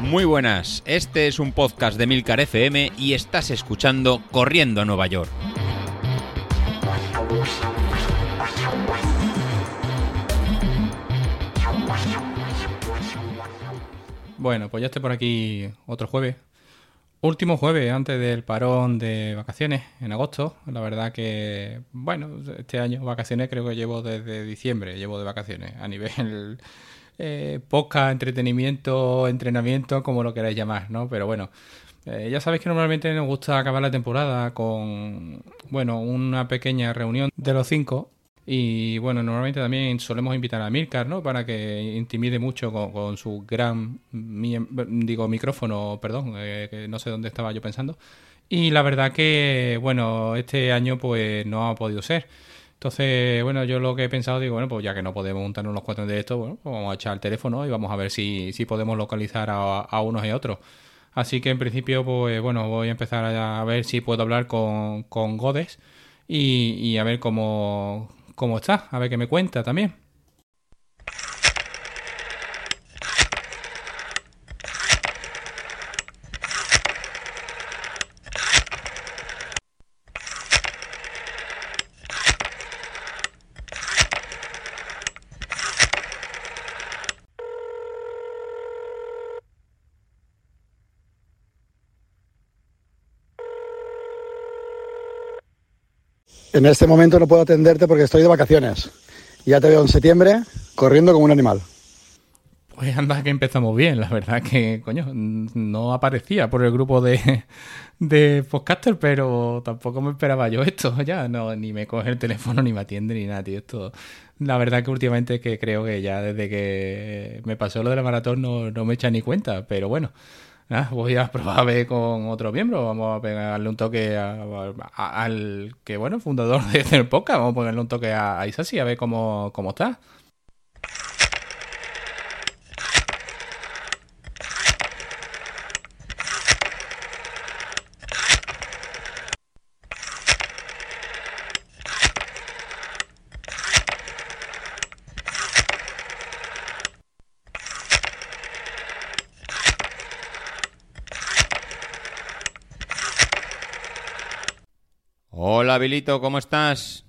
Muy buenas, este es un podcast de Milcar FM y estás escuchando Corriendo a Nueva York. Bueno, pues ya estoy por aquí otro jueves. Último jueves antes del parón de vacaciones en agosto. La verdad que, bueno, este año vacaciones creo que llevo desde diciembre, llevo de vacaciones a nivel eh, podcast, entretenimiento, entrenamiento, como lo queráis llamar, ¿no? Pero bueno, eh, ya sabéis que normalmente nos gusta acabar la temporada con, bueno, una pequeña reunión de los cinco. Y bueno, normalmente también solemos invitar a Milcar, ¿no? Para que intimide mucho con, su gran, digo, micrófono, perdón, eh, que no sé dónde estaba yo pensando. Y la verdad que, bueno, este año pues no ha podido ser. Entonces, bueno, yo lo que he pensado, digo, bueno, pues ya que no podemos juntarnos los cuatro de esto, bueno, pues vamos a echar el teléfono y vamos a ver si, si podemos localizar a, unos y a otros. Así que en principio, pues bueno, voy a empezar a ver si puedo hablar con, con Godes y, y a ver cómo, cómo está, a ver qué me cuenta también. En este momento no puedo atenderte porque estoy de vacaciones. Ya te veo en septiembre corriendo como un animal. Pues anda que empezamos bien, la verdad que, coño, no aparecía por el grupo de, de podcaster, pero tampoco me esperaba yo esto ya, no, ni me coge el teléfono, ni me atiende, ni nada, tío, esto... La verdad que últimamente que creo que ya desde que me pasó lo de la maratón no, no me echa ni cuenta, pero bueno, Ah, voy a probar a ver con otro miembro. Vamos a pegarle un toque al que, bueno, fundador de el podcast. Vamos a ponerle un toque a, a Isasi a ver cómo, cómo está. Hola, Vilito, ¿cómo estás?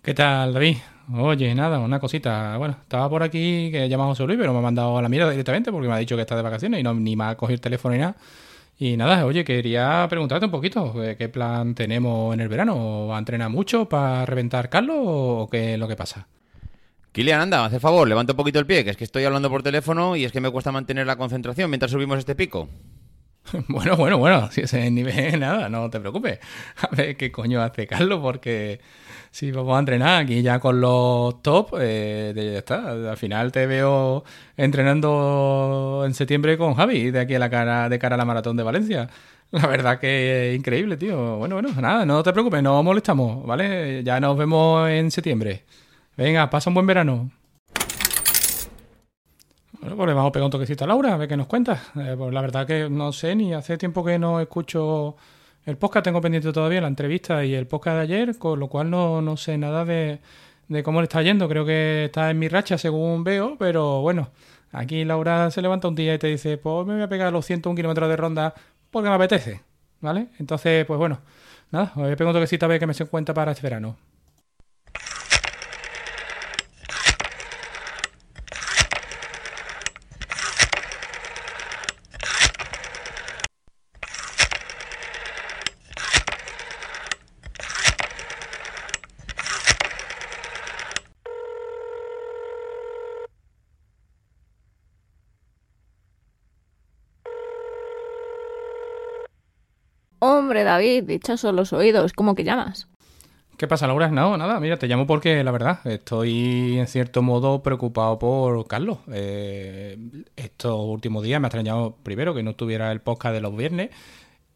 ¿Qué tal, David? Oye, nada, una cosita. Bueno, estaba por aquí que he llamado a José Luis, pero me ha mandado a la mierda directamente porque me ha dicho que está de vacaciones y no ni me ha cogido el teléfono ni nada. Y nada, oye, quería preguntarte un poquito, ¿qué plan tenemos en el verano? ¿Va a entrenar mucho para reventar Carlos o qué es lo que pasa? Kilian, anda, hace favor, levanta un poquito el pie, que es que estoy hablando por teléfono y es que me cuesta mantener la concentración mientras subimos este pico. Bueno, bueno, bueno, si ese nivel, nada, no te preocupes. A ver qué coño hace Carlos, porque si vamos a entrenar aquí ya con los top, eh, ya está. Al final te veo entrenando en septiembre con Javi, de aquí a la cara, de cara a la maratón de Valencia. La verdad que es increíble, tío. Bueno, bueno, nada, no te preocupes, no molestamos, ¿vale? Ya nos vemos en septiembre. Venga, pasa un buen verano. Bueno, pues le vamos a pegar un toquecito a Laura, a ver qué nos cuenta. Eh, pues la verdad que no sé, ni hace tiempo que no escucho el podcast, tengo pendiente todavía la entrevista y el podcast de ayer, con lo cual no, no sé nada de, de cómo le está yendo. Creo que está en mi racha según veo, pero bueno, aquí Laura se levanta un día y te dice, pues me voy a pegar los 101 kilómetros de ronda porque me apetece, ¿vale? Entonces, pues bueno, nada, a pegar un toquecito a ver qué me se cuenta para este verano. Hombre, David, dichosos los oídos, ¿cómo que llamas? ¿Qué pasa, Laura? No, nada, mira, te llamo porque la verdad estoy en cierto modo preocupado por Carlos. Eh, estos últimos días me ha extrañado primero que no tuviera el podcast de los viernes,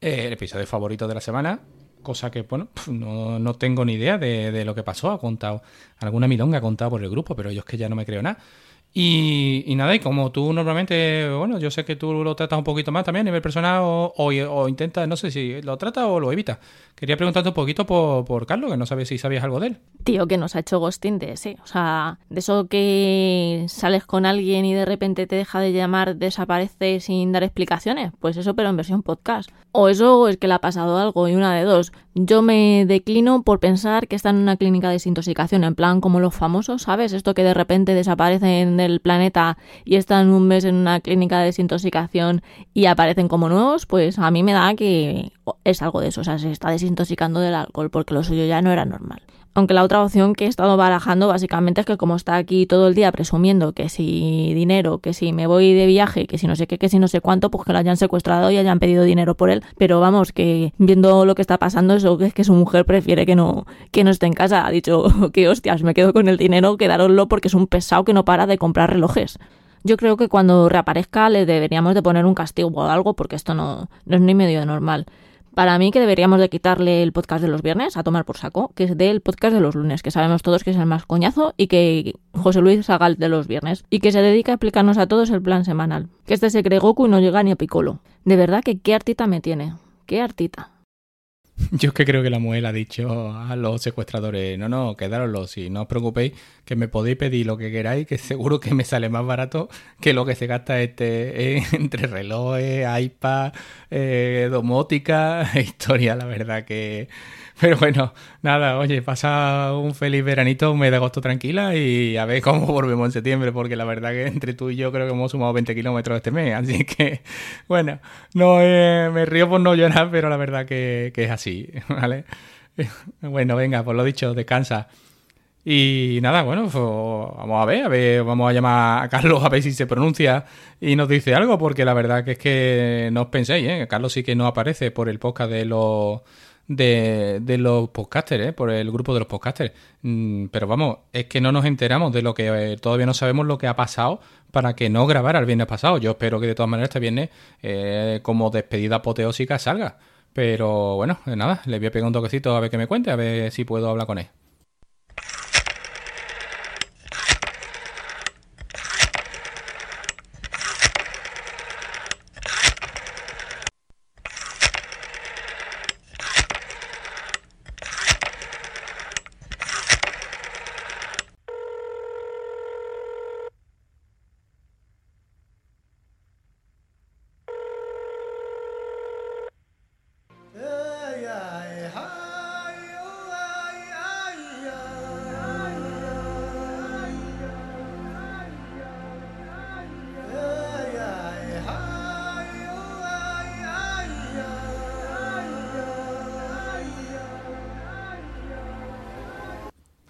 eh, el episodio favorito de la semana, cosa que, bueno, no, tengo ni idea de, de, lo que pasó. Ha contado alguna milonga, ha contado por el grupo, pero yo es que ya no me creo nada. Y, nada, y como tú normalmente, bueno, yo sé que tú lo tratas un poquito más también a nivel personal o, o, o intentas, no sé si lo tratas o lo evitas. Quería preguntarte un poquito por, por Carlos, que no sabes si sabías algo de él. Tío, que nos ha hecho ghosting de ese. O sea, de eso que sales con alguien y de repente te deja de llamar, desaparece sin dar explicaciones. Pues eso, pero en versión podcast. O eso es que le ha pasado algo y una de dos. Yo me declino por pensar que está en una clínica de desintoxicación, en plan como los famosos, ¿sabes? Esto que de repente desaparecen del planeta y están un mes en una clínica de desintoxicación y aparecen como nuevos, pues a mí me da que es algo de eso. O sea, se está desintoxicando del alcohol porque lo suyo ya no era normal. Aunque la otra opción que he estado barajando básicamente es que como está aquí todo el día presumiendo que si dinero, que si me voy de viaje, que si no sé qué, que si no sé cuánto, pues que lo hayan secuestrado y hayan pedido dinero por él. Pero vamos, que viendo lo que está pasando, eso es que su mujer prefiere que no, que no esté en casa. Ha dicho que hostias, me quedo con el dinero, quedároslo porque es un pesado que no para de comprar relojes. Yo creo que cuando reaparezca le deberíamos de poner un castigo o algo porque esto no, no es ni medio normal. Para mí que deberíamos de quitarle el podcast de los viernes a tomar por saco, que es del podcast de los lunes, que sabemos todos que es el más coñazo y que José Luis haga el de los viernes y que se dedica a explicarnos a todos el plan semanal. Que este se cree Goku y no llega ni a Piccolo. De verdad que qué artita me tiene. Qué artita. Yo es que creo que la mujer ha dicho a los secuestradores, no, no, quedároslo, si no os preocupéis, que me podéis pedir lo que queráis, que seguro que me sale más barato que lo que se gasta este entre relojes, iPad, eh, domótica, historia, la verdad que... Pero bueno, nada, oye, pasa un feliz veranito, un mes de agosto tranquila y a ver cómo volvemos en septiembre, porque la verdad que entre tú y yo creo que hemos sumado 20 kilómetros este mes, así que, bueno, no eh, me río por no llorar, pero la verdad que, que es así, Bueno, venga, por lo dicho, descansa. Y nada, bueno, pues vamos a ver, a ver, vamos a llamar a Carlos a ver si se pronuncia y nos dice algo, porque la verdad que es que no os penséis, ¿eh? Carlos sí que no aparece por el podcast de los de, de los podcasters, ¿eh? por el grupo de los podcasters. Mm, pero vamos, es que no nos enteramos de lo que eh, todavía no sabemos lo que ha pasado para que no grabara el viernes pasado. Yo espero que de todas maneras este viernes, eh, como despedida apoteósica, salga. Pero bueno, nada, le voy a pegar un toquecito a ver qué me cuente, a ver si puedo hablar con él.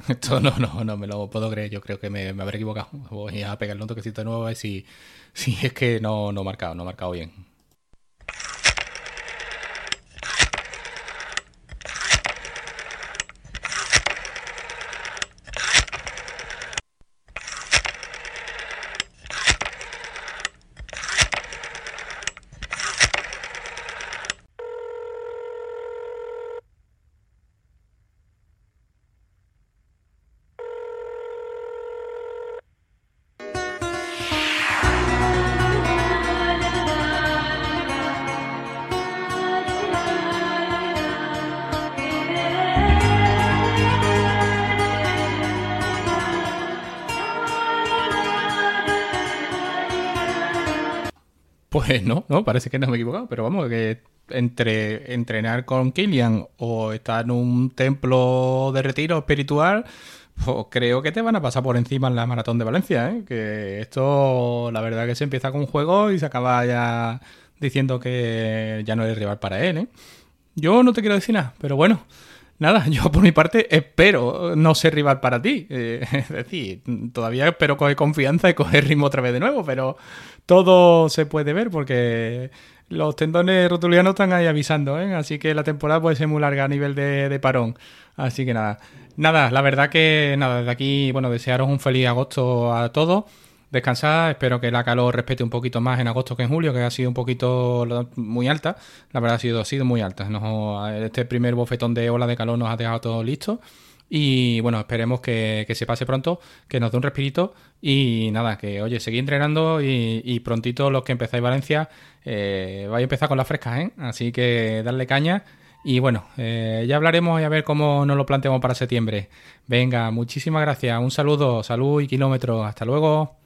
Esto no, no, no me lo puedo creer. Yo creo que me, me habré equivocado. Voy a pegarle un toquecito de nuevo a ver si, si es que no, no he marcado, no he marcado bien. Pues no, no, parece que no me he equivocado, pero vamos, que entre entrenar con Killian o estar en un templo de retiro espiritual, pues creo que te van a pasar por encima en la maratón de Valencia, ¿eh? Que esto, la verdad que se empieza con un juego y se acaba ya diciendo que ya no eres rival para él, ¿eh? Yo no te quiero decir nada, pero bueno, nada, yo por mi parte espero no ser rival para ti. Eh, es decir, todavía espero coger confianza y coger ritmo otra vez de nuevo, pero todo se puede ver porque los tendones rotulianos están ahí avisando, ¿eh? así que la temporada puede ser muy larga a nivel de, de, parón. Así que nada, nada, la verdad que nada, desde aquí, bueno, desearos un feliz agosto a todos. Descansad, espero que la calor respete un poquito más en agosto que en julio, que ha sido un poquito muy alta. La verdad ha sido, ha sido muy alta. Este primer bofetón de ola de calor nos ha dejado todo listo. Y bueno, esperemos que, que, se pase pronto, que nos dé un respirito. Y nada, que oye, seguid entrenando y, prontito los que empezáis Valencia, eh, vais a empezar con las frescas, ¿eh? Así que darle caña. Y bueno, eh, ya hablaremos y a ver cómo nos lo planteamos para septiembre. Venga, muchísimas gracias. Un saludo, salud y kilómetros. Hasta luego.